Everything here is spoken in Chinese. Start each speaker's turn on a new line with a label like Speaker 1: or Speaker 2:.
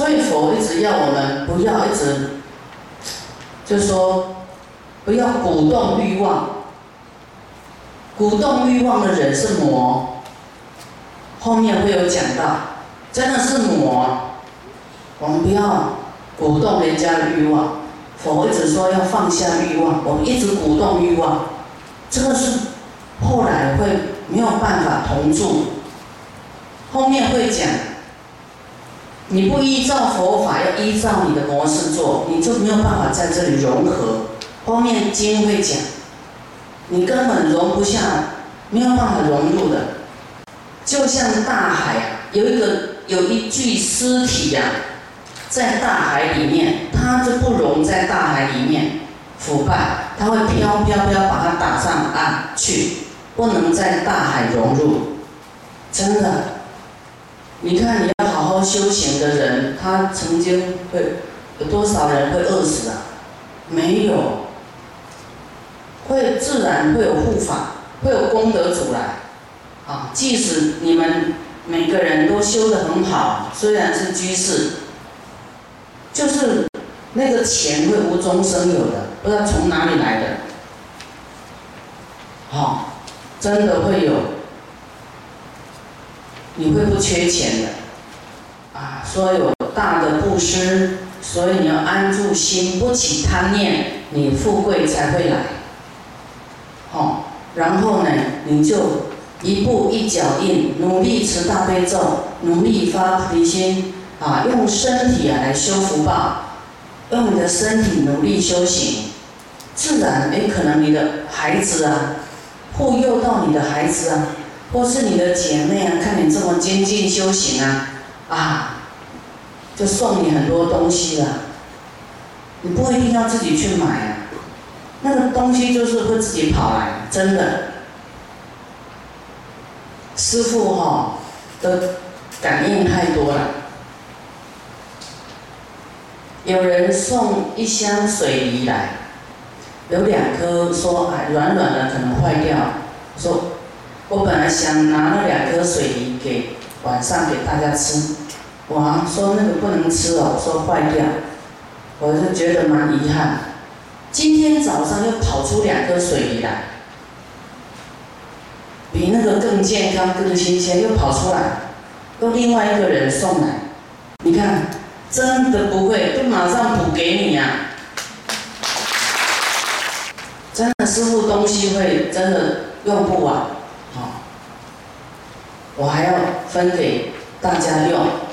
Speaker 1: 所以佛一直要我们不要一直，就说不要鼓动欲望。鼓动欲望的人是魔，后面会有讲到，真的是魔。我们不要鼓动人家的欲望，佛一直说要放下欲望，我们一直鼓动欲望，这个是后来会没有办法同住。后面会讲。你不依照佛法，要依照你的模式做，你就没有办法在这里融合。后面经会讲，你根本融不下，没有办法融入的。就像大海，有一个有一具尸体呀，在大海里面，它就不融在大海里面腐败，它会飘飘飘把它打上岸去，不能在大海融入。真的，你看你要好好。修行的人，他曾经会有多少人会饿死啊？没有，会自然会有护法，会有功德主来。啊，即使你们每个人都修得很好，虽然是居士，就是那个钱会无中生有的，不知道从哪里来的。好，真的会有，你会不缺钱的。啊，说有大的布施，所以你要安住心，不起贪念，你富贵才会来。好，然后呢，你就一步一脚印，努力持大悲咒，努力发菩提心，啊，用身体啊来修福报，用你的身体努力修行，自然也可能你的孩子啊，护佑到你的孩子啊，或是你的姐妹啊，看你这么精进修行啊。啊，就送你很多东西了，你不一定要自己去买啊，那个东西就是会自己跑来，真的。师傅哈的感应太多了，有人送一箱水泥来，有两颗说哎软软的可能坏掉，说我本来想拿那两颗水泥给晚上给大家吃。我说那个不能吃哦，说坏掉，我是觉得蛮遗憾。今天早上又跑出两颗水泥来，比那个更健康、更新鲜，又跑出来，又另外一个人送来。你看，真的不会，就马上补给你呀。真的，师傅东西会真的用不完，好，我还要分给大家用。